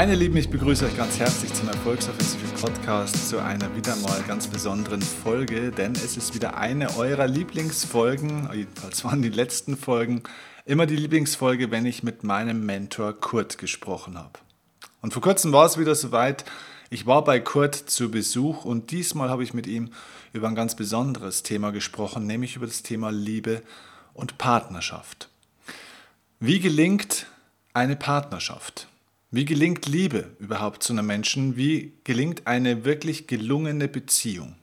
Meine Lieben, ich begrüße euch ganz herzlich zum Erfolgsoffensive Podcast zu einer wieder mal ganz besonderen Folge, denn es ist wieder eine eurer Lieblingsfolgen, jedenfalls waren die letzten Folgen, immer die Lieblingsfolge, wenn ich mit meinem Mentor Kurt gesprochen habe. Und vor kurzem war es wieder soweit, ich war bei Kurt zu Besuch und diesmal habe ich mit ihm über ein ganz besonderes Thema gesprochen, nämlich über das Thema Liebe und Partnerschaft. Wie gelingt eine Partnerschaft? Wie gelingt Liebe überhaupt zu einem Menschen? Wie gelingt eine wirklich gelungene Beziehung?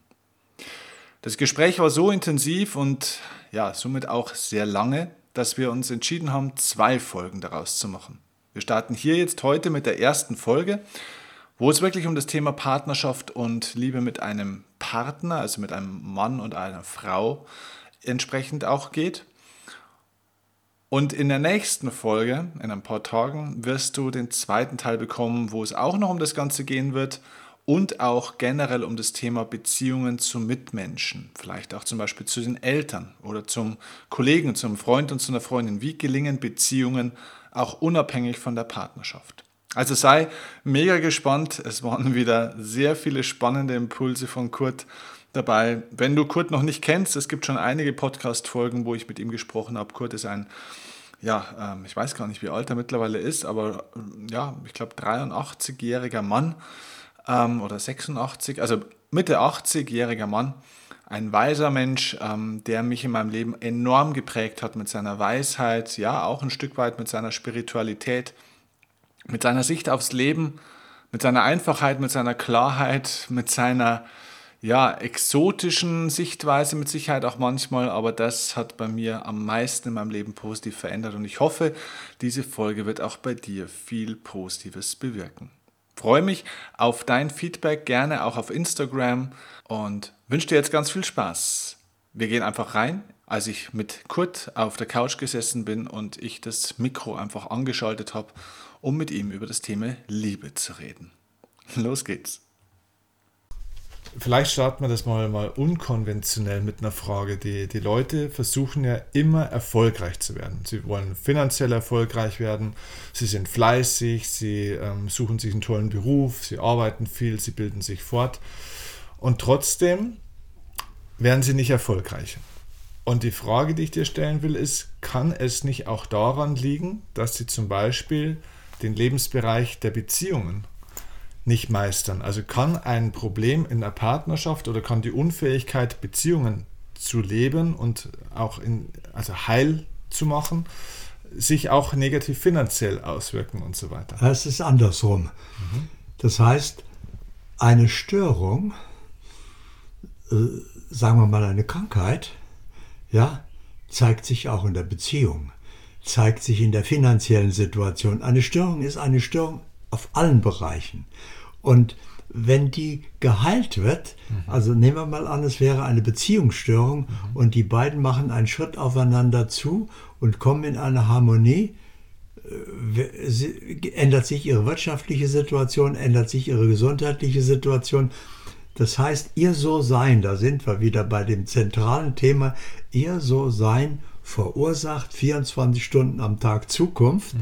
Das Gespräch war so intensiv und ja, somit auch sehr lange, dass wir uns entschieden haben, zwei Folgen daraus zu machen. Wir starten hier jetzt heute mit der ersten Folge, wo es wirklich um das Thema Partnerschaft und Liebe mit einem Partner, also mit einem Mann und einer Frau entsprechend auch geht. Und in der nächsten Folge, in ein paar Tagen, wirst du den zweiten Teil bekommen, wo es auch noch um das Ganze gehen wird und auch generell um das Thema Beziehungen zu Mitmenschen, vielleicht auch zum Beispiel zu den Eltern oder zum Kollegen, zum Freund und zu einer Freundin. Wie gelingen Beziehungen auch unabhängig von der Partnerschaft? Also sei mega gespannt. Es waren wieder sehr viele spannende Impulse von Kurt dabei. Wenn du Kurt noch nicht kennst, es gibt schon einige Podcast-Folgen, wo ich mit ihm gesprochen habe. Kurt ist ein, ja, ähm, ich weiß gar nicht, wie alt er mittlerweile ist, aber ähm, ja, ich glaube 83-jähriger Mann ähm, oder 86, also Mitte 80-jähriger Mann. Ein weiser Mensch, ähm, der mich in meinem Leben enorm geprägt hat mit seiner Weisheit, ja, auch ein Stück weit mit seiner Spiritualität, mit seiner Sicht aufs Leben, mit seiner Einfachheit, mit seiner Klarheit, mit seiner ja, exotischen Sichtweise mit Sicherheit auch manchmal, aber das hat bei mir am meisten in meinem Leben positiv verändert und ich hoffe, diese Folge wird auch bei dir viel Positives bewirken. Freue mich auf dein Feedback, gerne auch auf Instagram und wünsche dir jetzt ganz viel Spaß. Wir gehen einfach rein. Als ich mit Kurt auf der Couch gesessen bin und ich das Mikro einfach angeschaltet habe, um mit ihm über das Thema Liebe zu reden. Los geht's. Vielleicht starten wir das mal, mal unkonventionell mit einer Frage. Die, die Leute versuchen ja immer erfolgreich zu werden. Sie wollen finanziell erfolgreich werden, sie sind fleißig, sie ähm, suchen sich einen tollen Beruf, sie arbeiten viel, sie bilden sich fort. Und trotzdem werden sie nicht erfolgreich. Und die Frage, die ich dir stellen will, ist, kann es nicht auch daran liegen, dass sie zum Beispiel den Lebensbereich der Beziehungen nicht meistern. Also kann ein Problem in der Partnerschaft oder kann die Unfähigkeit, Beziehungen zu leben und auch in, also heil zu machen, sich auch negativ finanziell auswirken und so weiter. Es ist andersrum. Mhm. Das heißt, eine Störung, äh, sagen wir mal eine Krankheit, ja, zeigt sich auch in der Beziehung, zeigt sich in der finanziellen Situation. Eine Störung ist eine Störung auf allen Bereichen. Und wenn die geheilt wird, mhm. also nehmen wir mal an, es wäre eine Beziehungsstörung mhm. und die beiden machen einen Schritt aufeinander zu und kommen in eine Harmonie, äh, ändert sich ihre wirtschaftliche Situation, ändert sich ihre gesundheitliche Situation. Das heißt, ihr So-Sein, da sind wir wieder bei dem zentralen Thema, ihr So-Sein verursacht 24 Stunden am Tag Zukunft. Mhm.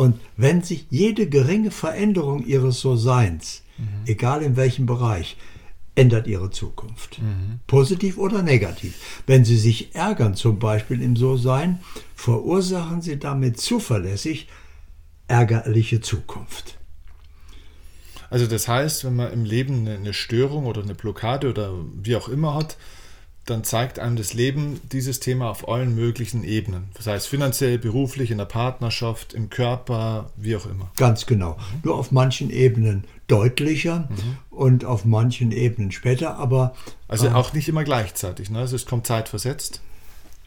Und wenn sich jede geringe Veränderung ihres So-Seins, mhm. egal in welchem Bereich, ändert ihre Zukunft. Mhm. Positiv oder negativ. Wenn Sie sich ärgern, zum Beispiel im So-Sein, verursachen Sie damit zuverlässig ärgerliche Zukunft. Also das heißt, wenn man im Leben eine Störung oder eine Blockade oder wie auch immer hat, dann zeigt einem das Leben dieses Thema auf allen möglichen Ebenen. Das heißt finanziell, beruflich, in der Partnerschaft, im Körper, wie auch immer. Ganz genau. Mhm. Nur auf manchen Ebenen deutlicher mhm. und auf manchen Ebenen später, aber. Also äh, auch nicht immer gleichzeitig, ne? Also es kommt zeitversetzt.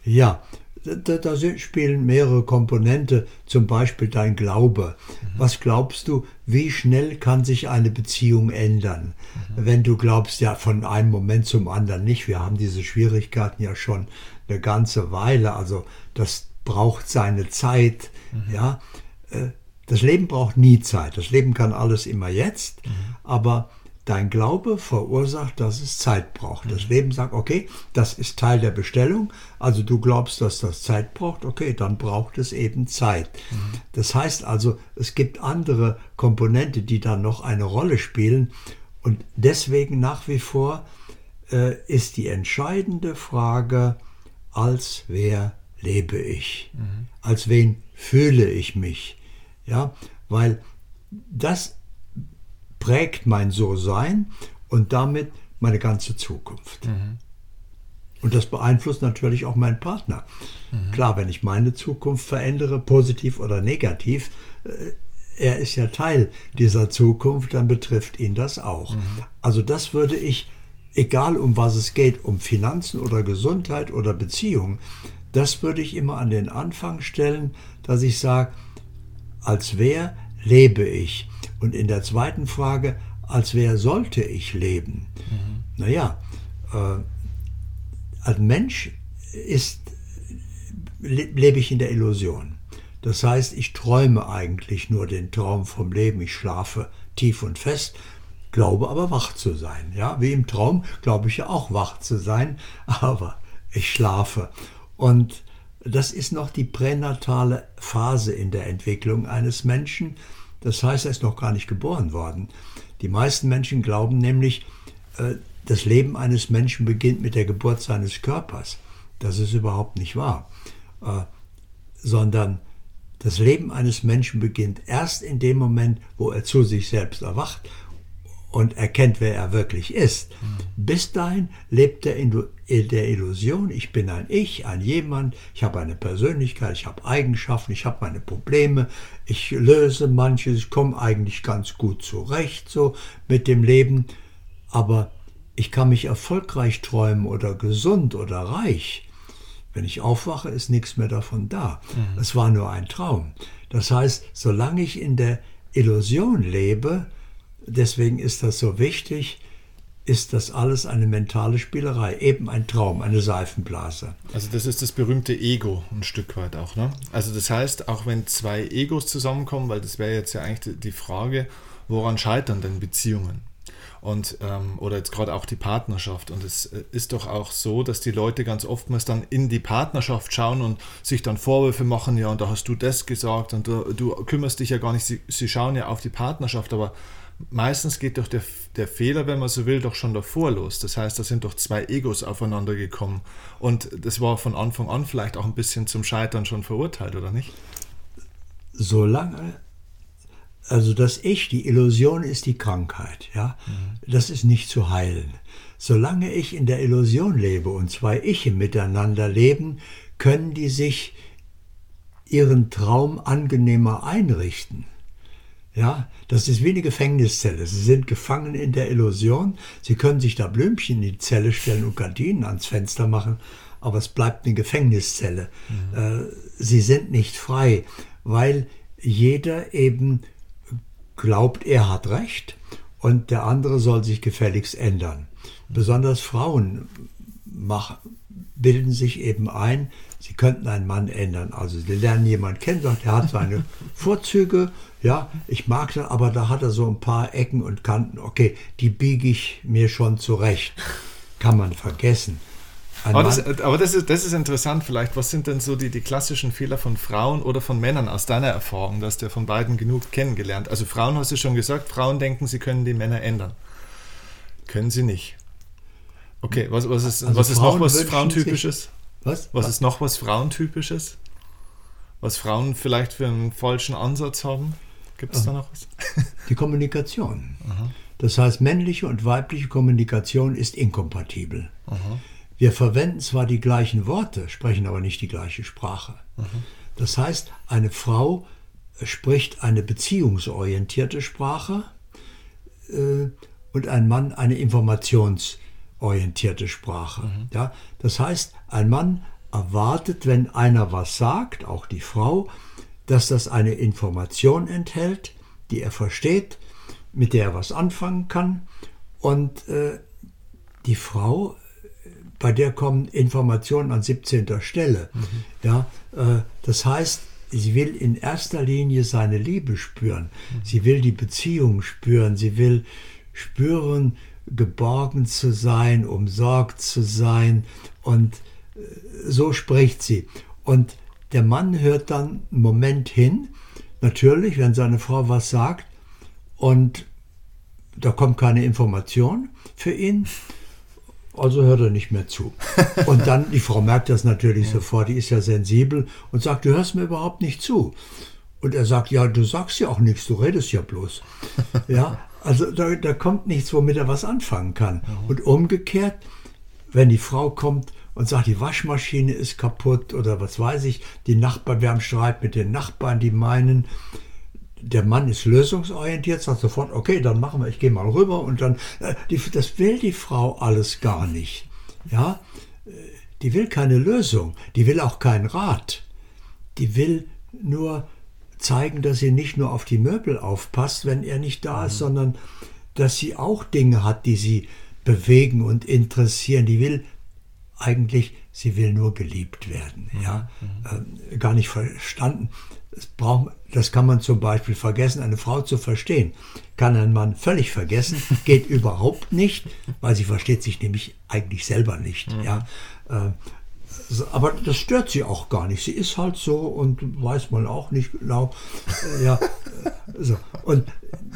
Ja, da, da, spielen mehrere Komponente, zum Beispiel dein Glaube. Mhm. Was glaubst du, wie schnell kann sich eine Beziehung ändern? Mhm. Wenn du glaubst, ja, von einem Moment zum anderen nicht. Wir haben diese Schwierigkeiten ja schon eine ganze Weile. Also das braucht seine Zeit. Mhm. Ja, äh, das Leben braucht nie Zeit. Das Leben kann alles immer jetzt. Mhm. Aber Dein Glaube verursacht, dass es Zeit braucht. Das Leben sagt, okay, das ist Teil der Bestellung. Also du glaubst, dass das Zeit braucht. Okay, dann braucht es eben Zeit. Das heißt also, es gibt andere Komponente, die dann noch eine Rolle spielen. Und deswegen nach wie vor äh, ist die entscheidende Frage, als wer lebe ich? Mhm. Als wen fühle ich mich? Ja, weil das prägt mein So-Sein und damit meine ganze Zukunft. Mhm. Und das beeinflusst natürlich auch meinen Partner. Mhm. Klar, wenn ich meine Zukunft verändere, positiv oder negativ, äh, er ist ja Teil dieser Zukunft, dann betrifft ihn das auch. Mhm. Also das würde ich, egal um was es geht, um Finanzen oder Gesundheit oder Beziehungen, das würde ich immer an den Anfang stellen, dass ich sage, als wer lebe ich? Und in der zweiten Frage, als wer sollte ich leben? Mhm. Naja, äh, als Mensch ist, lebe ich in der Illusion. Das heißt, ich träume eigentlich nur den Traum vom Leben. Ich schlafe tief und fest, glaube aber wach zu sein. Ja, wie im Traum glaube ich ja auch wach zu sein, aber ich schlafe. Und das ist noch die pränatale Phase in der Entwicklung eines Menschen. Das heißt, er ist noch gar nicht geboren worden. Die meisten Menschen glauben nämlich, äh, das Leben eines Menschen beginnt mit der Geburt seines Körpers. Das ist überhaupt nicht wahr, äh, sondern das Leben eines Menschen beginnt erst in dem Moment, wo er zu sich selbst erwacht und erkennt, wer er wirklich ist. Mhm. Bis dahin lebt er in der Illusion, ich bin ein Ich, ein jemand, ich habe eine Persönlichkeit, ich habe Eigenschaften, ich habe meine Probleme, ich löse manches, ich komme eigentlich ganz gut zurecht so mit dem Leben, aber ich kann mich erfolgreich träumen oder gesund oder reich. Wenn ich aufwache, ist nichts mehr davon da. Mhm. Es war nur ein Traum. Das heißt, solange ich in der Illusion lebe, deswegen ist das so wichtig, ist das alles eine mentale Spielerei, eben ein Traum, eine Seifenblase. Also das ist das berühmte Ego ein Stück weit auch. Ne? Also das heißt, auch wenn zwei Egos zusammenkommen, weil das wäre jetzt ja eigentlich die Frage, woran scheitern denn Beziehungen? Und, ähm, oder jetzt gerade auch die Partnerschaft. Und es äh, ist doch auch so, dass die Leute ganz oftmals dann in die Partnerschaft schauen und sich dann Vorwürfe machen, ja, und da hast du das gesagt und du, du kümmerst dich ja gar nicht. Sie, sie schauen ja auf die Partnerschaft, aber meistens geht doch der, der Fehler, wenn man so will, doch schon davor los. Das heißt, da sind doch zwei Egos aufeinander gekommen. Und das war von Anfang an vielleicht auch ein bisschen zum Scheitern schon verurteilt, oder nicht? Solange, also das Ich, die Illusion ist die Krankheit, ja. Mhm. Das ist nicht zu heilen. Solange ich in der Illusion lebe und zwei Iche miteinander leben, können die sich ihren Traum angenehmer einrichten. Ja, das ist wie eine Gefängniszelle. Sie sind gefangen in der Illusion. Sie können sich da Blümchen in die Zelle stellen und Gardinen ans Fenster machen, aber es bleibt eine Gefängniszelle. Mhm. Äh, sie sind nicht frei, weil jeder eben glaubt, er hat Recht und der andere soll sich gefälligst ändern. Besonders Frauen machen, bilden sich eben ein, sie könnten einen Mann ändern. Also sie lernen jemanden kennen, sagt, er hat seine Vorzüge ja, ich mag das, aber da hat er so ein paar Ecken und Kanten. Okay, die biege ich mir schon zurecht. Kann man vergessen. aber, das, aber das, ist, das ist interessant vielleicht. Was sind denn so die, die klassischen Fehler von Frauen oder von Männern aus deiner Erfahrung? Du hast ja von beiden genug kennengelernt. Also Frauen hast du schon gesagt, Frauen denken, sie können die Männer ändern. Können sie nicht. Okay, was, was ist, also was ist noch was Frauentypisches? Was? Was ist noch was Frauentypisches? Was Frauen vielleicht für einen falschen Ansatz haben? Gibt es da noch was? Die Kommunikation. Aha. Das heißt, männliche und weibliche Kommunikation ist inkompatibel. Aha. Wir verwenden zwar die gleichen Worte, sprechen aber nicht die gleiche Sprache. Aha. Das heißt, eine Frau spricht eine beziehungsorientierte Sprache äh, und ein Mann eine informationsorientierte Sprache. Mhm. Ja, das heißt, ein Mann erwartet, wenn einer was sagt, auch die Frau, dass das eine Information enthält, die er versteht, mit der er was anfangen kann. Und äh, die Frau, bei der kommen Informationen an 17. Stelle. Mhm. Ja, äh, das heißt, sie will in erster Linie seine Liebe spüren. Mhm. Sie will die Beziehung spüren. Sie will spüren, geborgen zu sein, umsorgt zu sein. Und äh, so spricht sie. Und der Mann hört dann einen Moment hin, natürlich, wenn seine Frau was sagt, und da kommt keine Information für ihn. Also hört er nicht mehr zu. Und dann, die Frau merkt das natürlich sofort, die ist ja sensibel und sagt, du hörst mir überhaupt nicht zu. Und er sagt, ja, du sagst ja auch nichts, du redest ja bloß. Ja, also da, da kommt nichts, womit er was anfangen kann. Und umgekehrt, wenn die Frau kommt und sagt, die Waschmaschine ist kaputt oder was weiß ich, die Nachbarn, wir haben Streit mit den Nachbarn, die meinen, der Mann ist lösungsorientiert, sagt sofort, okay, dann machen wir, ich gehe mal rüber und dann, äh, das will die Frau alles gar nicht. Ja, Äh, die will keine Lösung, die will auch keinen Rat. Die will nur zeigen, dass sie nicht nur auf die Möbel aufpasst, wenn er nicht da ist, sondern dass sie auch Dinge hat, die sie bewegen und interessieren. Die will eigentlich, sie will nur geliebt werden. Ja, äh, gar nicht verstanden. Das, braucht, das kann man zum Beispiel vergessen, eine Frau zu verstehen. Kann ein Mann völlig vergessen, geht überhaupt nicht, weil sie versteht sich nämlich eigentlich selber nicht. Ja, äh, aber das stört sie auch gar nicht. Sie ist halt so und weiß man auch nicht genau. Äh, Ja, äh, so. Und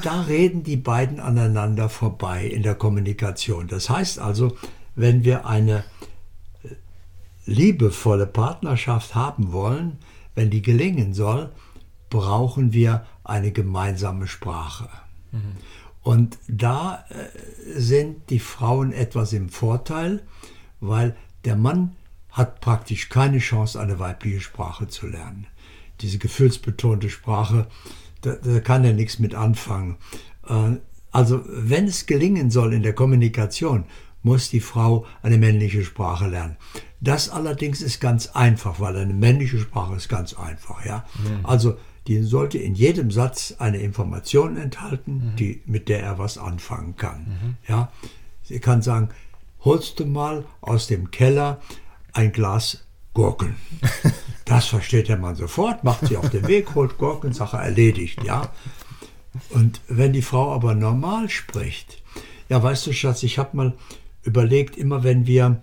da reden die beiden aneinander vorbei in der Kommunikation. Das heißt also, wenn wir eine äh, liebevolle Partnerschaft haben wollen, wenn die gelingen soll, brauchen wir eine gemeinsame Sprache. Und da sind die Frauen etwas im Vorteil, weil der Mann hat praktisch keine Chance, eine weibliche Sprache zu lernen. Diese gefühlsbetonte Sprache, da, da kann er nichts mit anfangen. Äh, Also wenn es gelingen soll in der Kommunikation, muss die Frau eine männliche Sprache lernen. Das allerdings ist ganz einfach, weil eine männliche Sprache ist ganz einfach. Ja? Also die sollte in jedem Satz eine Information enthalten, die, mit der er was anfangen kann. Ja? Sie kann sagen, holst du mal aus dem Keller ein Glas Gurken. Das versteht der Mann sofort, macht sie auf den Weg, holt Gurken, Sache erledigt, ja. Und wenn die Frau aber normal spricht, ja, weißt du, Schatz, ich habe mal überlegt, immer wenn wir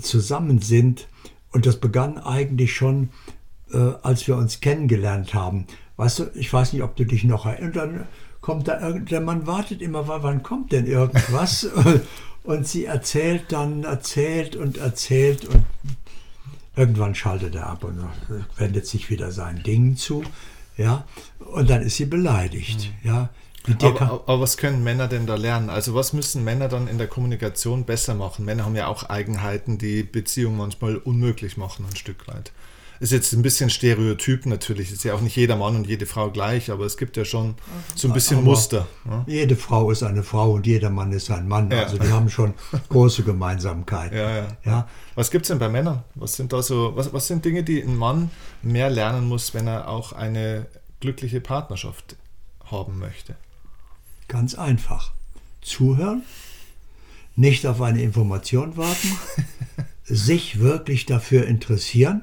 zusammen sind, und das begann eigentlich schon, äh, als wir uns kennengelernt haben. Weißt du, ich weiß nicht, ob du dich noch erinnerst, kommt da irgend, der Mann wartet immer, wa- wann kommt denn irgendwas? und sie erzählt dann, erzählt und erzählt und irgendwann schaltet er ab und wendet sich wieder seinen Dingen zu, ja, und dann ist sie beleidigt, ja. Dir kann, Aber, aber was können Männer denn da lernen? Also was müssen Männer dann in der Kommunikation besser machen? Männer haben ja auch Eigenheiten, die Beziehungen manchmal unmöglich machen, ein Stück weit. Ist jetzt ein bisschen Stereotyp natürlich. Ist ja auch nicht jeder Mann und jede Frau gleich, aber es gibt ja schon so ein bisschen Aber- Muster. ne? Jede Frau ist eine Frau und jeder Mann ist ein Mann. Ja. Also die haben schon große Gemeinsamkeiten. Ja, ja. Ja, Was gibt es denn bei Männern? Was sind da so, was, was sind Dinge, die ein Mann mehr lernen muss, wenn er auch eine glückliche Partnerschaft haben möchte? ganz einfach. Zuhören, nicht auf eine Information warten, sich wirklich dafür interessieren,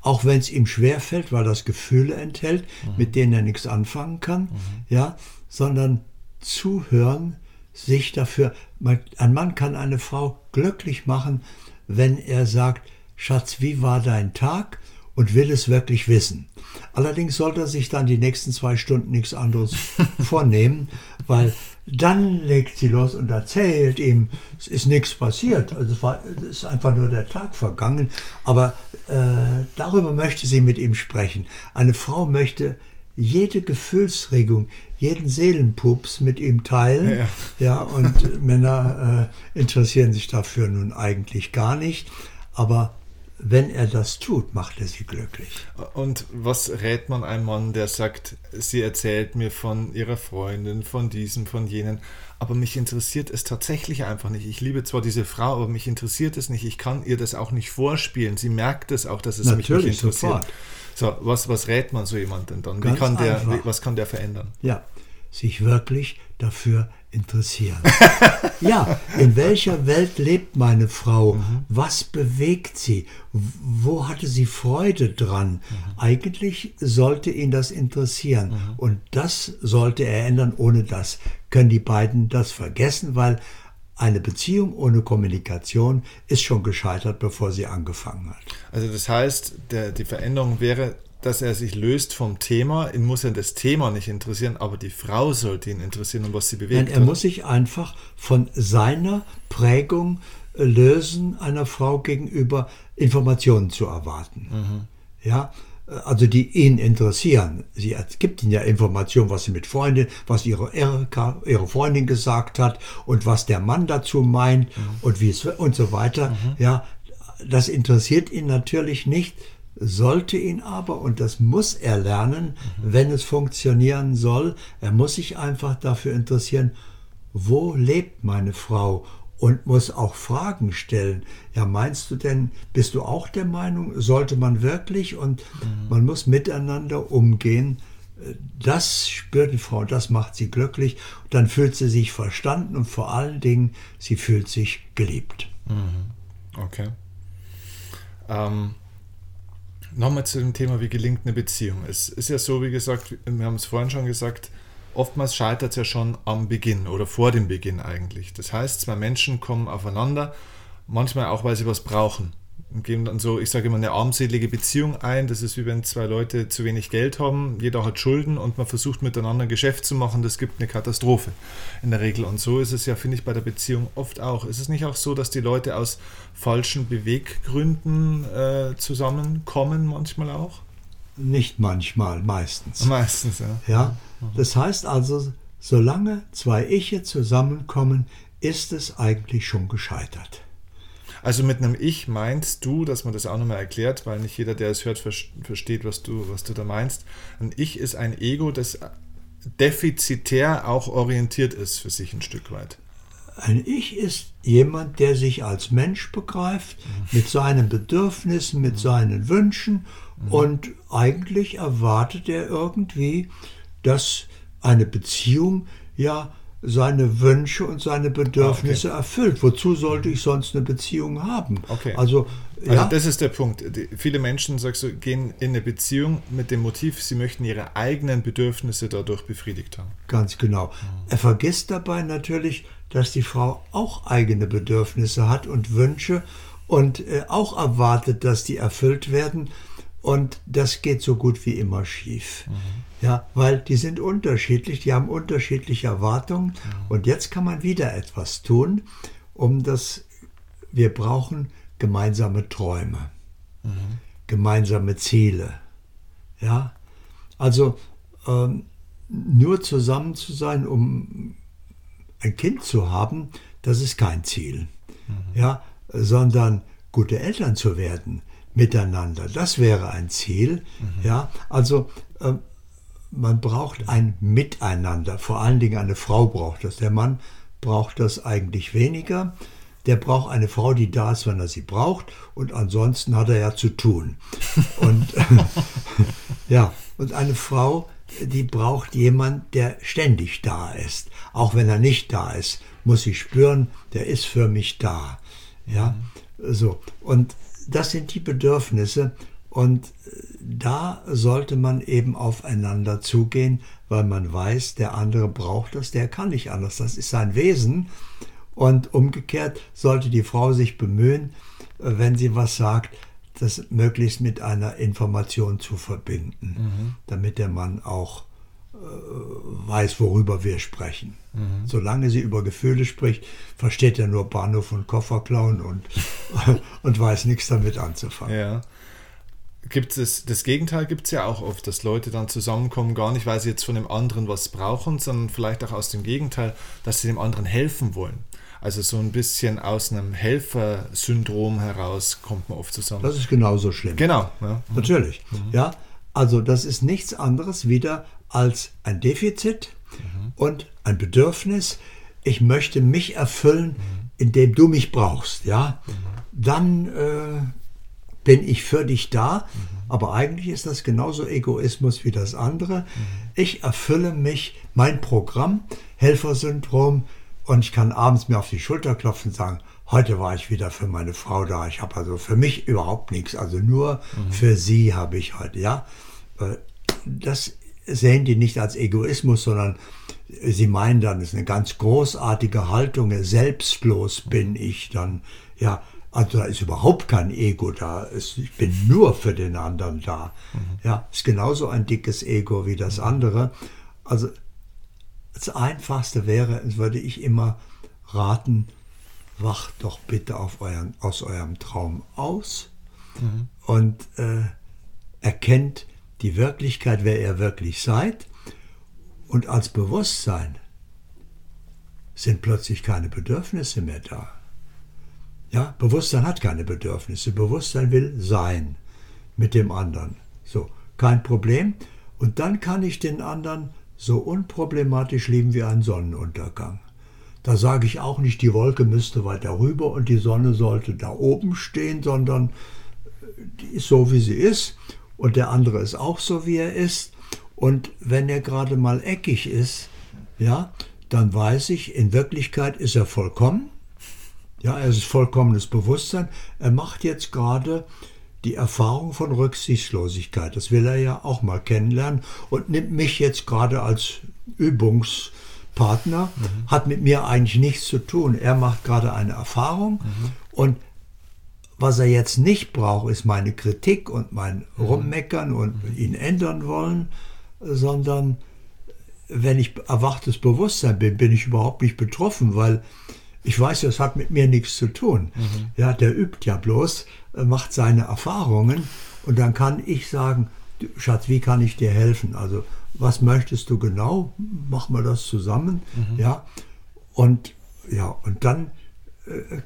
auch wenn es ihm schwerfällt, weil das Gefühle enthält, mit denen er nichts anfangen kann, ja, sondern zuhören, sich dafür. Man, ein Mann kann eine Frau glücklich machen, wenn er sagt, Schatz, wie war dein Tag? Und will es wirklich wissen. Allerdings sollte er sich dann die nächsten zwei Stunden nichts anderes vornehmen, weil dann legt sie los und erzählt ihm, es ist nichts passiert. Also es, war, es ist einfach nur der Tag vergangen. Aber äh, darüber möchte sie mit ihm sprechen. Eine Frau möchte jede Gefühlsregung, jeden Seelenpups mit ihm teilen. Ja. Ja, und Männer äh, interessieren sich dafür nun eigentlich gar nicht. Aber wenn er das tut, macht er sie glücklich. Und was rät man einem Mann, der sagt, sie erzählt mir von ihrer Freundin, von diesem, von jenen, aber mich interessiert es tatsächlich einfach nicht. Ich liebe zwar diese Frau, aber mich interessiert es nicht. Ich kann ihr das auch nicht vorspielen. Sie merkt es auch, dass es mich Natürlich, nicht interessiert. sofort. So, was, was rät man so jemandem dann? Wie kann der, einfach. was kann der verändern? Ja, sich wirklich dafür interessieren. ja, in welcher Welt lebt meine Frau? Was bewegt sie? Wo hatte sie Freude dran? Eigentlich sollte ihn das interessieren. Und das sollte er ändern. Ohne das können die beiden das vergessen, weil eine Beziehung ohne Kommunikation ist schon gescheitert, bevor sie angefangen hat. Also das heißt, der, die Veränderung wäre, dass er sich löst vom Thema. Ihn muss ja das Thema nicht interessieren, aber die Frau sollte ihn interessieren und was sie bewegt. Nein, er muss sich einfach von seiner Prägung äh, lösen, einer Frau gegenüber Informationen zu erwarten. Mhm. Ja, also die ihn interessieren. Sie gibt ihnen ja Informationen, was sie mit Freundin, was ihre Erika, ihre Freundin gesagt hat und was der Mann dazu meint mhm. und wie es und so weiter. Mhm. Ja, das interessiert ihn natürlich nicht, sollte ihn aber, und das muss er lernen, mhm. wenn es funktionieren soll, er muss sich einfach dafür interessieren, wo lebt meine Frau und muss auch Fragen stellen. Ja, meinst du denn, bist du auch der Meinung, sollte man wirklich und mhm. man muss miteinander umgehen. Das spürt die Frau, das macht sie glücklich. Dann fühlt sie sich verstanden und vor allen Dingen, sie fühlt sich geliebt. Mhm. Okay. Ähm, Nochmal zu dem Thema, wie gelingt eine Beziehung. Es ist ja so, wie gesagt, wir haben es vorhin schon gesagt, oftmals scheitert es ja schon am Beginn oder vor dem Beginn eigentlich. Das heißt, zwei Menschen kommen aufeinander, manchmal auch, weil sie was brauchen. Und geben dann so, ich sage immer, eine armselige Beziehung ein. Das ist wie wenn zwei Leute zu wenig Geld haben, jeder hat Schulden und man versucht miteinander ein Geschäft zu machen. Das gibt eine Katastrophe in der Regel. Und so ist es ja, finde ich, bei der Beziehung oft auch. Ist es nicht auch so, dass die Leute aus falschen Beweggründen äh, zusammenkommen, manchmal auch? Nicht manchmal, meistens. Meistens, ja. Ja, das heißt also, solange zwei Iche zusammenkommen, ist es eigentlich schon gescheitert. Also mit einem Ich meinst du, dass man das auch nochmal erklärt, weil nicht jeder, der es hört, versteht, was du, was du da meinst. Ein Ich ist ein Ego, das defizitär auch orientiert ist für sich ein Stück weit. Ein Ich ist jemand, der sich als Mensch begreift, mhm. mit seinen Bedürfnissen, mit mhm. seinen Wünschen mhm. und eigentlich erwartet er irgendwie, dass eine Beziehung ja seine Wünsche und seine Bedürfnisse okay. erfüllt. Wozu sollte ich sonst eine Beziehung haben? Okay. Also, also ja? das ist der Punkt. Die, viele Menschen, sagst du, gehen in eine Beziehung mit dem Motiv, sie möchten ihre eigenen Bedürfnisse dadurch befriedigt haben. Ganz genau. Er vergisst dabei natürlich, dass die Frau auch eigene Bedürfnisse hat und Wünsche und äh, auch erwartet, dass die erfüllt werden. Und das geht so gut wie immer schief. Mhm. Ja, weil die sind unterschiedlich, die haben unterschiedliche Erwartungen. Mhm. Und jetzt kann man wieder etwas tun, um das, wir brauchen gemeinsame Träume, mhm. gemeinsame Ziele. Ja, also ähm, nur zusammen zu sein, um ein Kind zu haben, das ist kein Ziel. Mhm. Ja, sondern gute Eltern zu werden, miteinander. Das wäre ein Ziel. Mhm. Ja, also äh, man braucht ein Miteinander. Vor allen Dingen eine Frau braucht das. Der Mann braucht das eigentlich weniger. Der braucht eine Frau, die da ist, wenn er sie braucht. Und ansonsten hat er ja zu tun. Und ja, und eine Frau, die braucht jemand, der ständig da ist. Auch wenn er nicht da ist, muss sie spüren, der ist für mich da. Ja, mhm. so. Und das sind die Bedürfnisse und äh, da sollte man eben aufeinander zugehen, weil man weiß, der andere braucht das, der kann nicht anders, das ist sein Wesen. Und umgekehrt sollte die Frau sich bemühen, äh, wenn sie was sagt, das möglichst mit einer Information zu verbinden, mhm. damit der Mann auch weiß, worüber wir sprechen. Mhm. Solange sie über Gefühle spricht, versteht er nur Bahnhof und Kofferklauen und, und weiß nichts damit anzufangen. Ja. Gibt es das Gegenteil gibt es ja auch oft, dass Leute dann zusammenkommen, gar nicht, weil sie jetzt von dem anderen was brauchen, sondern vielleicht auch aus dem Gegenteil, dass sie dem anderen helfen wollen. Also so ein bisschen aus einem Helfersyndrom heraus kommt man oft zusammen. Das ist genauso schlimm. Genau. Ja. Natürlich. Mhm. Ja, also das ist nichts anderes wieder als ein Defizit mhm. und ein Bedürfnis. Ich möchte mich erfüllen, mhm. indem du mich brauchst. Ja, mhm. dann äh, bin ich für dich da. Aber eigentlich ist das genauso Egoismus wie das andere. Ich erfülle mich, mein Programm, Helfersyndrom, und ich kann abends mir auf die Schulter klopfen und sagen, heute war ich wieder für meine Frau da. Ich habe also für mich überhaupt nichts. Also nur mhm. für sie habe ich heute, ja. Äh, das sehen die nicht als Egoismus, sondern sie meinen dann, es ist eine ganz großartige Haltung, selbstlos bin ich dann. Ja, also da ist überhaupt kein Ego da. Ich bin nur für den anderen da. Mhm. Ja, ist genauso ein dickes Ego wie das andere. Also das Einfachste wäre, würde ich immer raten, wacht doch bitte euren, aus eurem Traum aus mhm. und äh, erkennt die Wirklichkeit, wer ihr wirklich seid. Und als Bewusstsein sind plötzlich keine Bedürfnisse mehr da. Ja, Bewusstsein hat keine Bedürfnisse. Bewusstsein will sein mit dem anderen. So, kein Problem. Und dann kann ich den anderen so unproblematisch lieben wie ein Sonnenuntergang. Da sage ich auch nicht, die Wolke müsste weiter rüber und die Sonne sollte da oben stehen, sondern die ist so, wie sie ist und der andere ist auch so, wie er ist. Und wenn er gerade mal eckig ist, ja, dann weiß ich, in Wirklichkeit ist er vollkommen ja, es ist vollkommenes Bewusstsein. Er macht jetzt gerade die Erfahrung von Rücksichtslosigkeit. Das will er ja auch mal kennenlernen und nimmt mich jetzt gerade als Übungspartner, mhm. hat mit mir eigentlich nichts zu tun. Er macht gerade eine Erfahrung mhm. und was er jetzt nicht braucht, ist meine Kritik und mein mhm. Rummeckern und mhm. ihn ändern wollen, sondern wenn ich erwachtes Bewusstsein bin, bin ich überhaupt nicht betroffen, weil ich weiß, das hat mit mir nichts zu tun. Mhm. Ja, der übt ja bloß, äh, macht seine Erfahrungen und dann kann ich sagen, Schatz, wie kann ich dir helfen? Also, was möchtest du genau? Machen wir das zusammen. Mhm. Ja, und ja, und dann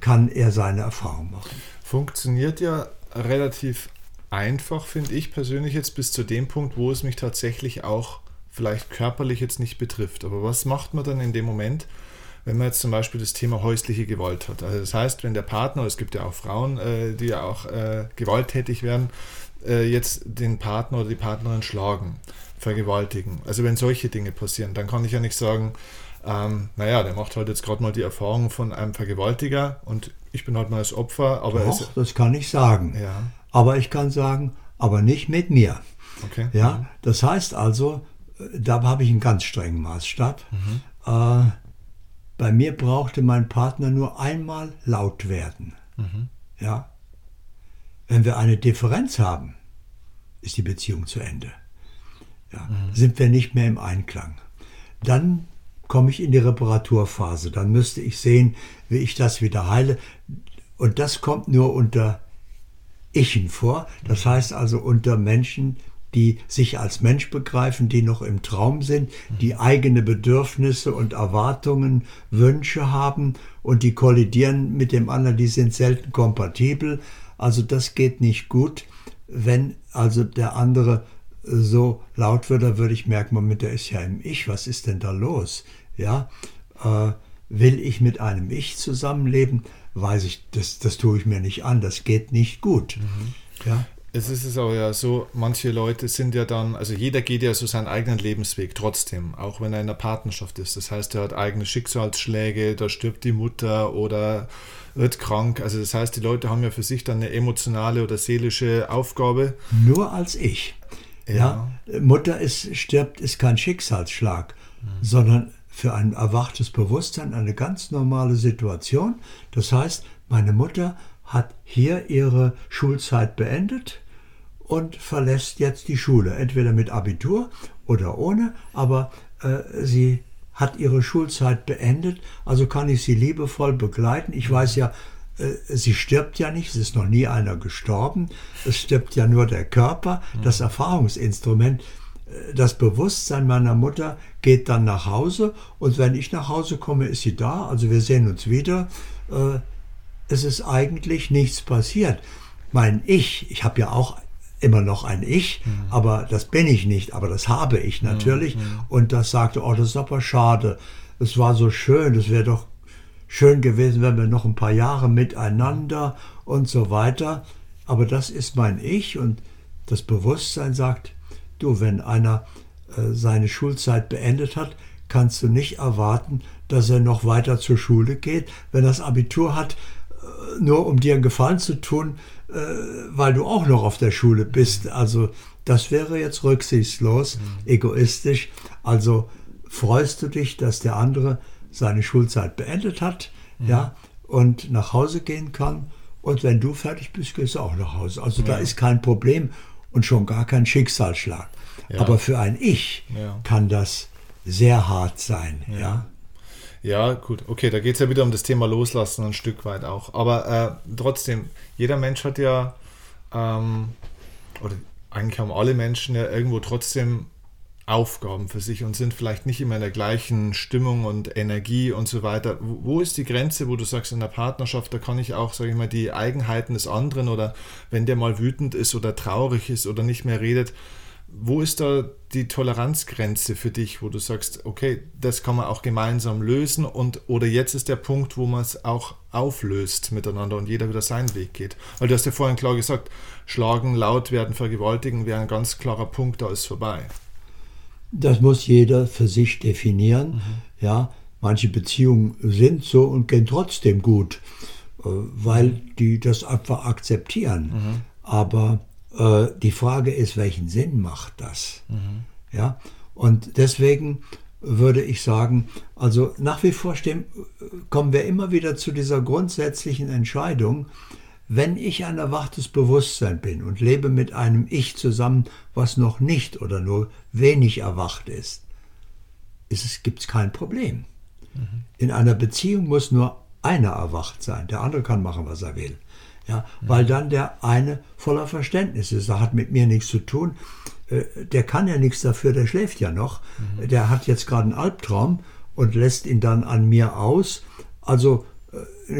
kann er seine Erfahrung machen. Funktioniert ja relativ einfach, finde ich persönlich jetzt bis zu dem Punkt, wo es mich tatsächlich auch vielleicht körperlich jetzt nicht betrifft. Aber was macht man dann in dem Moment, wenn man jetzt zum Beispiel das Thema häusliche Gewalt hat. Also das heißt, wenn der Partner, es gibt ja auch Frauen, äh, die ja auch äh, gewalttätig werden, äh, jetzt den Partner oder die Partnerin schlagen, vergewaltigen. Also wenn solche Dinge passieren, dann kann ich ja nicht sagen, ähm, naja, der macht halt jetzt gerade mal die Erfahrung von einem Vergewaltiger und ich bin halt mal das Opfer. Aber Doch, es, das kann ich sagen. Ja. Aber ich kann sagen, aber nicht mit mir. Okay. Ja, mhm. das heißt also, äh, da habe ich einen ganz strengen Maßstab. Mhm. Äh, bei mir brauchte mein Partner nur einmal laut werden. Mhm. Ja. Wenn wir eine Differenz haben, ist die Beziehung zu Ende. Ja. Mhm. Sind wir nicht mehr im Einklang. Dann komme ich in die Reparaturphase. Dann müsste ich sehen, wie ich das wieder heile. Und das kommt nur unter Ichen vor. Das heißt also unter Menschen, die sich als Mensch begreifen, die noch im Traum sind, die eigene Bedürfnisse und Erwartungen, Wünsche haben und die kollidieren mit dem anderen, die sind selten kompatibel. Also das geht nicht gut. Wenn also der andere so laut wird, dann würde ich merken, Moment, der ist ja im Ich, was ist denn da los? Ja, äh, will ich mit einem Ich zusammenleben? Weiß ich, das, das tue ich mir nicht an, das geht nicht gut. Mhm. Ja. Es ist es auch ja so, manche Leute sind ja dann, also jeder geht ja so seinen eigenen Lebensweg trotzdem, auch wenn er in einer Partnerschaft ist. Das heißt, er hat eigene Schicksalsschläge, da stirbt die Mutter oder wird krank. Also das heißt, die Leute haben ja für sich dann eine emotionale oder seelische Aufgabe. Nur als ich. Ja. ja Mutter ist, stirbt, ist kein Schicksalsschlag, mhm. sondern für ein erwachtes Bewusstsein eine ganz normale Situation. Das heißt, meine Mutter hat hier ihre Schulzeit beendet und verlässt jetzt die Schule, entweder mit Abitur oder ohne, aber äh, sie hat ihre Schulzeit beendet, also kann ich sie liebevoll begleiten. Ich weiß ja, sie stirbt ja nicht, es ist noch nie einer gestorben, es stirbt ja nur der Körper, das Erfahrungsinstrument. Äh, das Bewusstsein meiner Mutter geht dann nach Hause und wenn ich nach Hause komme, ist sie da, also wir sehen uns wieder. Äh, es ist eigentlich nichts passiert. Mein Ich, ich habe ja auch immer noch ein Ich, mhm. aber das bin ich nicht, aber das habe ich natürlich. Mhm. Und das sagte, oh, das ist aber schade. Es war so schön, es wäre doch schön gewesen, wenn wir noch ein paar Jahre miteinander und so weiter. Aber das ist mein Ich und das Bewusstsein sagt, du, wenn einer äh, seine Schulzeit beendet hat, kannst du nicht erwarten, dass er noch weiter zur Schule geht. Wenn er das Abitur hat, nur um dir einen Gefallen zu tun, äh, weil du auch noch auf der Schule bist. Also Das wäre jetzt rücksichtslos, mhm. egoistisch. Also freust du dich, dass der andere seine Schulzeit beendet hat, mhm. ja, und nach Hause gehen kann. Und wenn du fertig bist, gehst du auch nach Hause. Also ja. da ist kein Problem und schon gar kein Schicksalsschlag. Ja. Aber für ein Ich ja. kann das sehr hart sein. Ja. ja. gut, okay, da geht es ja wieder um das Thema Loslassen ein Stück weit auch. Aber äh, trotzdem, jeder Mensch hat ja, ähm, oder eigentlich haben alle Menschen ja irgendwo trotzdem Aufgaben für sich und sind vielleicht nicht immer in der gleichen Stimmung und Energie und so weiter. Wo ist die Grenze, wo du sagst, in der Partnerschaft, da kann ich auch, sage ich mal, die Eigenheiten des anderen oder wenn der mal wütend ist oder traurig ist oder nicht mehr redet, wo ist da die Toleranzgrenze für dich, wo du sagst, okay, das kann man auch gemeinsam lösen und oder jetzt ist der Punkt, wo man es auch auflöst miteinander und jeder wieder seinen Weg geht. Weil du hast ja vorhin klar gesagt, schlagen, laut werden, vergewaltigen wäre ein ganz klarer Punkt, da ist vorbei. Das muss jeder für sich definieren. Mhm. Ja, manche Beziehungen sind so und gehen trotzdem gut, äh, weil die das einfach akzeptieren. Mhm. Aber äh, die Frage ist, welchen Sinn macht das? Mhm. Ja, und deswegen würde ich sagen, also nach wie vor stehen, kommen wir immer wieder zu dieser grundsätzlichen Entscheidung, wenn ich ein erwachtes Bewusstsein bin und lebe mit einem Ich zusammen, was noch nicht oder nur wenig erwacht ist, ist es, gibt es kein Problem. Mhm. In einer Beziehung muss nur einer erwacht sein, der andere kann machen, was er will. Ja, mhm. Weil dann der eine voller Verständnis ist. Er hat mit mir nichts zu tun. Äh, der kann ja nichts dafür, der schläft ja noch. Mhm. Der hat jetzt gerade einen Albtraum und lässt ihn dann an mir aus. Also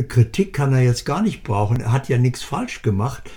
Kritik kann er jetzt gar nicht brauchen. Er hat ja nichts falsch gemacht.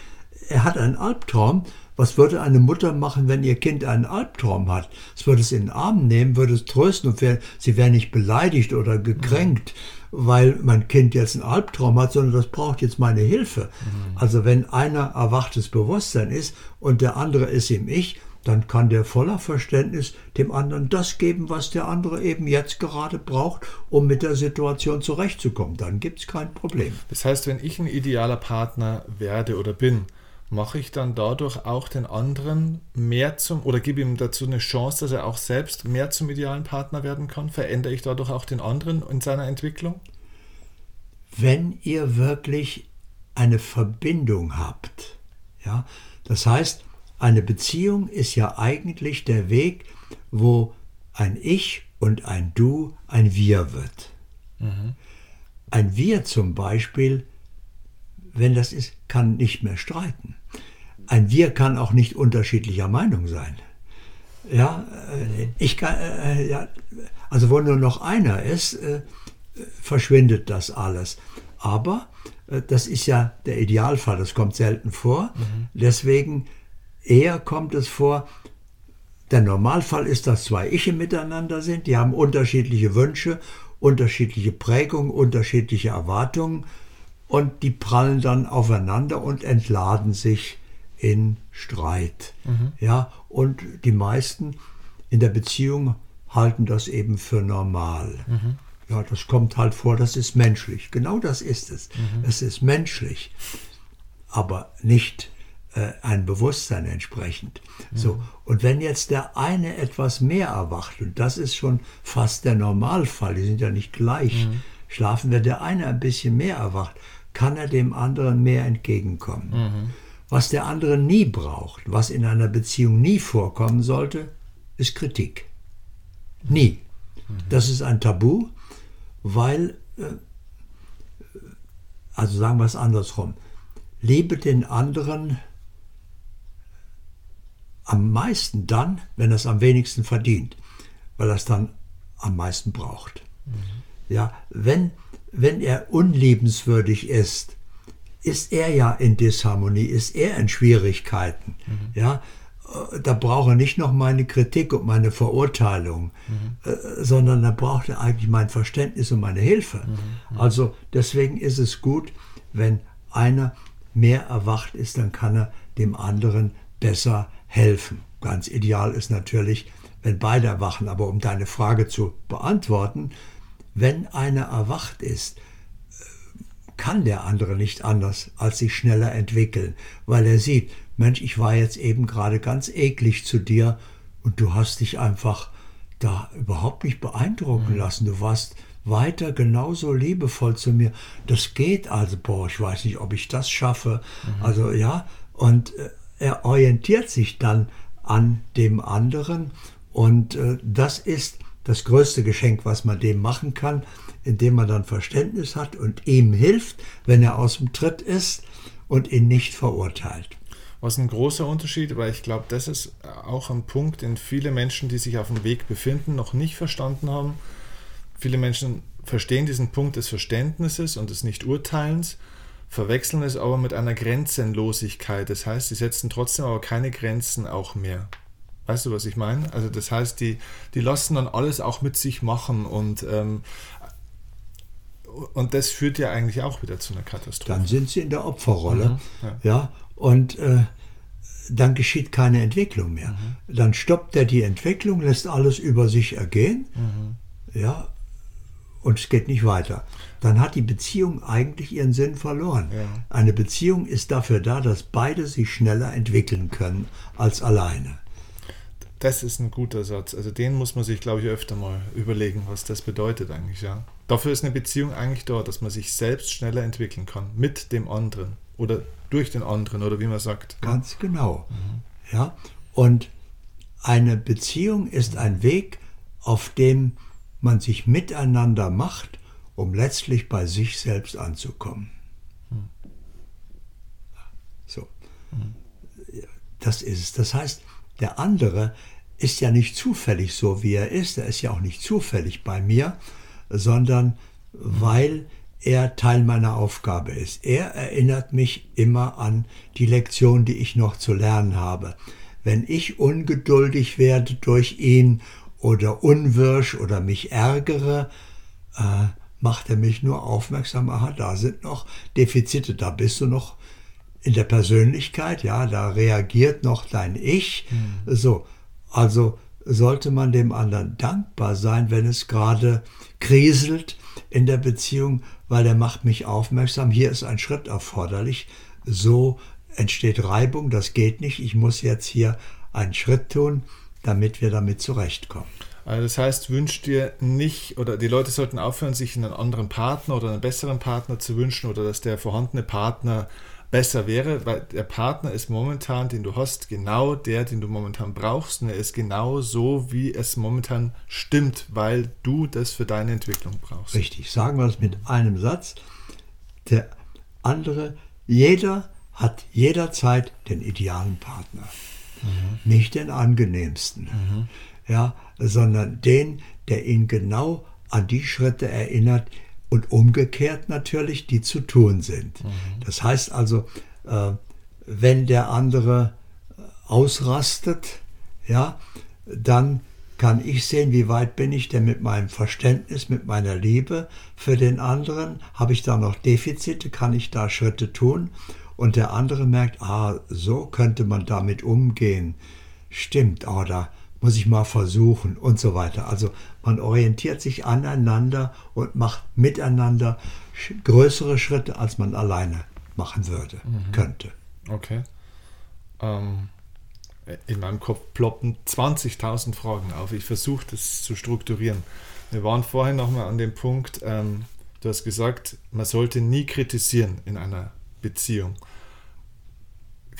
Er hat einen Albtraum. Was würde eine Mutter machen, wenn ihr Kind einen Albtraum hat? Es würde es in den Arm nehmen, würde es trösten und wär, sie wäre nicht beleidigt oder gekränkt, mhm. weil mein Kind jetzt einen Albtraum hat, sondern das braucht jetzt meine Hilfe. Mhm. Also wenn einer erwachtes Bewusstsein ist und der andere ist im Ich, dann kann der voller Verständnis dem anderen das geben, was der andere eben jetzt gerade braucht, um mit der Situation zurechtzukommen. Dann gibt es kein Problem. Das heißt, wenn ich ein idealer Partner werde oder bin, mache ich dann dadurch auch den anderen mehr zum oder gebe ihm dazu eine Chance, dass er auch selbst mehr zum idealen Partner werden kann? Verändere ich dadurch auch den anderen in seiner Entwicklung? Wenn ihr wirklich eine Verbindung habt, ja, das heißt, eine Beziehung ist ja eigentlich der Weg, wo ein Ich und ein Du ein Wir wird. Mhm. Ein Wir zum Beispiel, wenn das ist, kann nicht mehr streiten. Ein Wir kann auch nicht unterschiedlicher Meinung sein. Ja, äh, ich kann, äh, ja, also wo nur noch einer ist, äh, verschwindet das alles. Aber das ist ja der Idealfall, das kommt selten vor. Mhm. Deswegen Eher kommt es vor, der Normalfall ist, dass zwei Iche miteinander sind, die haben unterschiedliche Wünsche, unterschiedliche Prägungen, unterschiedliche Erwartungen und die prallen dann aufeinander und entladen sich in Streit. Mhm. Ja, und die meisten in der Beziehung halten das eben für normal. Mhm. Ja, das kommt halt vor, das ist menschlich. Genau das ist es. Mhm. Es ist menschlich, aber nicht äh, ein Bewusstsein entsprechend. Mhm. So. Und wenn jetzt der eine etwas mehr erwacht, und das ist schon fast der Normalfall, die sind ja nicht gleich, mhm. schlafen, wenn der eine ein bisschen mehr erwacht, kann er dem anderen mehr entgegenkommen. Mhm. Was der andere nie braucht, was in einer Beziehung nie vorkommen sollte, ist Kritik. Nie. Mhm. Das ist ein Tabu, weil, äh, also sagen wir es andersrum, liebe den anderen am meisten dann, wenn er es am wenigsten verdient, weil er es dann am meisten braucht. Mhm. Ja, wenn, wenn er unliebenswürdig ist, ist er ja in Disharmonie, ist er in Schwierigkeiten. Mhm. Ja, da braucht er nicht noch meine Kritik und meine Verurteilung, mhm. äh, sondern da braucht er eigentlich mein Verständnis und meine Hilfe. Mhm. mhm. Also deswegen ist es gut, wenn einer mehr erwacht ist, dann kann er dem anderen besser helfen. Ganz ideal ist natürlich, wenn beide erwachen. Aber um deine Frage zu beantworten, wenn einer erwacht ist, kann der andere nicht anders als sich schneller entwickeln, weil er sieht, Mensch, ich war jetzt eben gerade ganz eklig zu dir und du hast dich einfach da überhaupt nicht beeindrucken lassen. Du warst weiter genauso liebevoll zu mir. Das geht also, boah, ich weiß nicht, ob ich das schaffe. Also ja, und äh, er orientiert sich dann an dem anderen und äh, das ist das größte Geschenk, was man dem machen kann, indem man dann Verständnis hat und ihm hilft, wenn er aus dem Tritt ist und ihn nicht verurteilt. Was ein großer Unterschied, weil ich glaube, das ist auch ein Punkt, den viele Menschen, die sich auf dem Weg befinden, noch nicht verstanden haben. Viele Menschen verstehen diesen Punkt des Verständnisses und des Nicht-Urteilens, verwechseln es aber mit einer Grenzenlosigkeit. Das heißt, sie setzen trotzdem aber keine Grenzen auch mehr. Weißt du, was ich meine? Also das heißt, die, die lassen dann alles auch mit sich machen und, ähm, und das führt ja eigentlich auch wieder zu einer Katastrophe. Dann sind sie in der Opferrolle. Mhm, ja. ja. und äh, dann geschieht keine Entwicklung mehr. Mhm. Dann stoppt er die Entwicklung, lässt alles über sich ergehen. Mhm. Ja, und es geht nicht weiter. Dann hat die Beziehung eigentlich ihren Sinn verloren. Ja. Eine Beziehung ist dafür da, dass beide sich schneller entwickeln können als alleine. Das ist ein guter Satz. Also den muss man sich, glaube ich, öfter mal überlegen, was das bedeutet eigentlich, ja. Dafür ist eine Beziehung eigentlich da, dass man sich selbst schneller entwickeln kann. Mit dem anderen. Oder durch den anderen, oder wie man sagt. Ganz genau. Mhm. Ja. Und eine Beziehung ist ein Weg, auf dem man sich miteinander macht, um letztlich bei sich selbst anzukommen. Mhm. So. Mhm. Das ist es. Das heißt, der andere ist ja nicht zufällig so, wie er ist. Er ist ja auch nicht zufällig bei mir, sondern weil er Teil meiner Aufgabe ist. Er erinnert mich immer an die Lektion, die ich noch zu lernen habe. Wenn ich ungeduldig werde durch ihn oder unwirsch oder mich ärgere, äh, macht er mich nur aufmerksam, aha, da sind noch Defizite, da bist du noch in der Persönlichkeit, ja, da reagiert noch dein Ich. Mhm. So, also sollte man dem anderen dankbar sein, wenn es gerade kriselt in der Beziehung, weil er macht mich aufmerksam, hier ist ein Schritt erforderlich. So entsteht Reibung, das geht nicht, ich muss jetzt hier einen Schritt tun, damit wir damit zurechtkommen. Also das heißt, wünscht dir nicht, oder die Leute sollten aufhören, sich einen anderen Partner oder einen besseren Partner zu wünschen oder dass der vorhandene Partner besser wäre, weil der Partner ist momentan, den du hast, genau der, den du momentan brauchst. Und er ist genau so, wie es momentan stimmt, weil du das für deine Entwicklung brauchst. Richtig, sagen wir es mit einem Satz. Der andere, jeder hat jederzeit den idealen Partner. Mhm. Nicht den angenehmsten, mhm. ja, sondern den, der ihn genau an die Schritte erinnert, und umgekehrt natürlich, die zu tun sind. Mhm. Das heißt also, äh, wenn der andere äh, ausrastet, ja, dann kann ich sehen, wie weit bin ich denn mit meinem Verständnis, mit meiner Liebe für den anderen? Habe ich da noch Defizite? Kann ich da Schritte tun? Und der andere merkt, ah, so könnte man damit umgehen. Stimmt, oh, da muss ich mal versuchen und so weiter. Also man orientiert sich aneinander und macht miteinander größere Schritte, als man alleine machen würde, mhm. könnte. Okay. Ähm, in meinem Kopf ploppen 20.000 Fragen auf. Ich versuche das zu strukturieren. Wir waren vorhin nochmal an dem Punkt, ähm, du hast gesagt, man sollte nie kritisieren in einer Beziehung.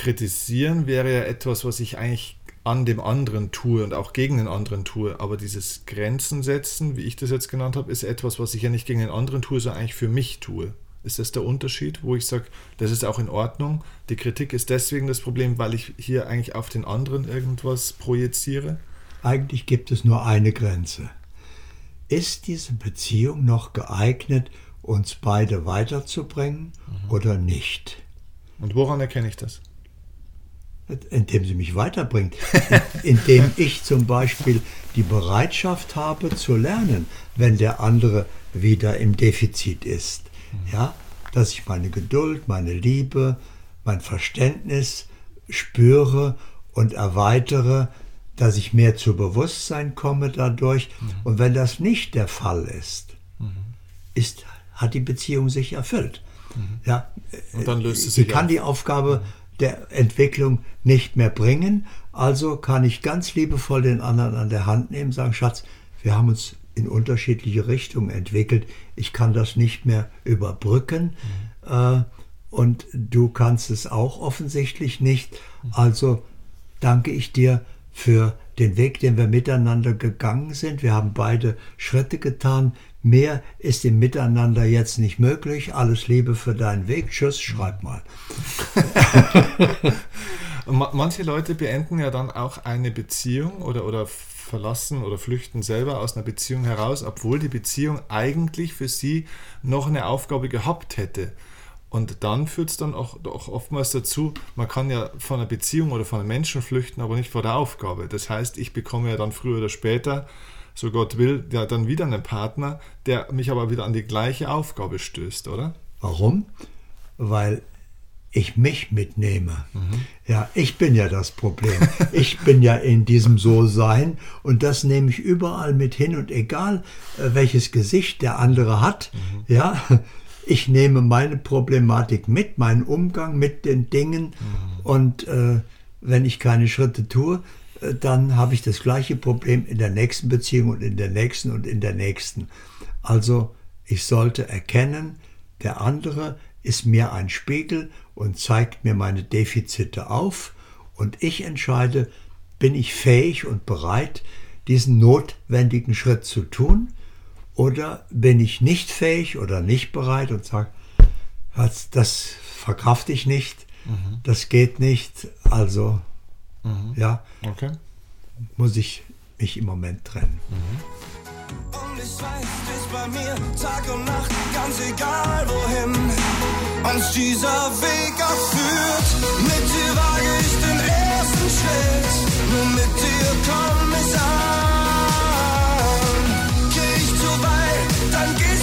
Kritisieren wäre ja etwas, was ich eigentlich an dem anderen tue und auch gegen den anderen tue. Aber dieses Grenzen setzen, wie ich das jetzt genannt habe, ist etwas, was ich ja nicht gegen den anderen tue, sondern eigentlich für mich tue. Ist das der Unterschied, wo ich sage, das ist auch in Ordnung? Die Kritik ist deswegen das Problem, weil ich hier eigentlich auf den anderen irgendwas projiziere? Eigentlich gibt es nur eine Grenze. Ist diese Beziehung noch geeignet, uns beide weiterzubringen mhm. oder nicht? Und woran erkenne ich das? Indem sie mich weiterbringt, indem ich zum Beispiel die Bereitschaft habe zu lernen, wenn der andere wieder im Defizit ist. Ja, dass ich meine Geduld, meine Liebe, mein Verständnis spüre und erweitere, dass ich mehr zu Bewusstsein komme dadurch. Mhm. Und wenn das nicht der Fall ist, mhm. ist hat die Beziehung sich erfüllt. Mhm. Ja, und dann löst es sich sie kann auf. die Aufgabe der Entwicklung nicht mehr bringen. Also kann ich ganz liebevoll den anderen an der Hand nehmen, sagen, Schatz, wir haben uns in unterschiedliche Richtungen entwickelt. Ich kann das nicht mehr überbrücken. Mhm. Äh, und du kannst es auch offensichtlich nicht. Also danke ich dir für den Weg, den wir miteinander gegangen sind. Wir haben beide Schritte getan. Mehr ist im Miteinander jetzt nicht möglich. Alles Liebe für deinen Weg. Tschüss, schreib mal. Manche Leute beenden ja dann auch eine Beziehung oder, oder verlassen oder flüchten selber aus einer Beziehung heraus, obwohl die Beziehung eigentlich für sie noch eine Aufgabe gehabt hätte. Und dann führt es dann auch, auch oftmals dazu, man kann ja von einer Beziehung oder von einem Menschen flüchten, aber nicht vor der Aufgabe. Das heißt, ich bekomme ja dann früher oder später, so Gott will, ja dann wieder einen Partner, der mich aber wieder an die gleiche Aufgabe stößt, oder? Warum? Weil ich mich mitnehme. Mhm. Ja, ich bin ja das Problem. Ich bin ja in diesem So-Sein und das nehme ich überall mit hin und egal äh, welches Gesicht der andere hat, mhm. ja, ich nehme meine Problematik mit, meinen Umgang mit den Dingen mhm. und äh, wenn ich keine Schritte tue, äh, dann habe ich das gleiche Problem in der nächsten Beziehung und in der nächsten und in der nächsten. Also ich sollte erkennen, der andere ist mir ein Spiegel und zeigt mir meine Defizite auf und ich entscheide, bin ich fähig und bereit, diesen notwendigen Schritt zu tun oder bin ich nicht fähig oder nicht bereit und sage, das verkrafte ich nicht, mhm. das geht nicht, also mhm. ja, okay. muss ich mich im Moment trennen. Mhm. Und ich weiß, du bist bei mir Tag und Nacht, ganz egal wohin als dieser Weg erführt. Mit dir wage ich den ersten Schritt, nur mit dir komm ich an. Geh ich zu weit, dann gehst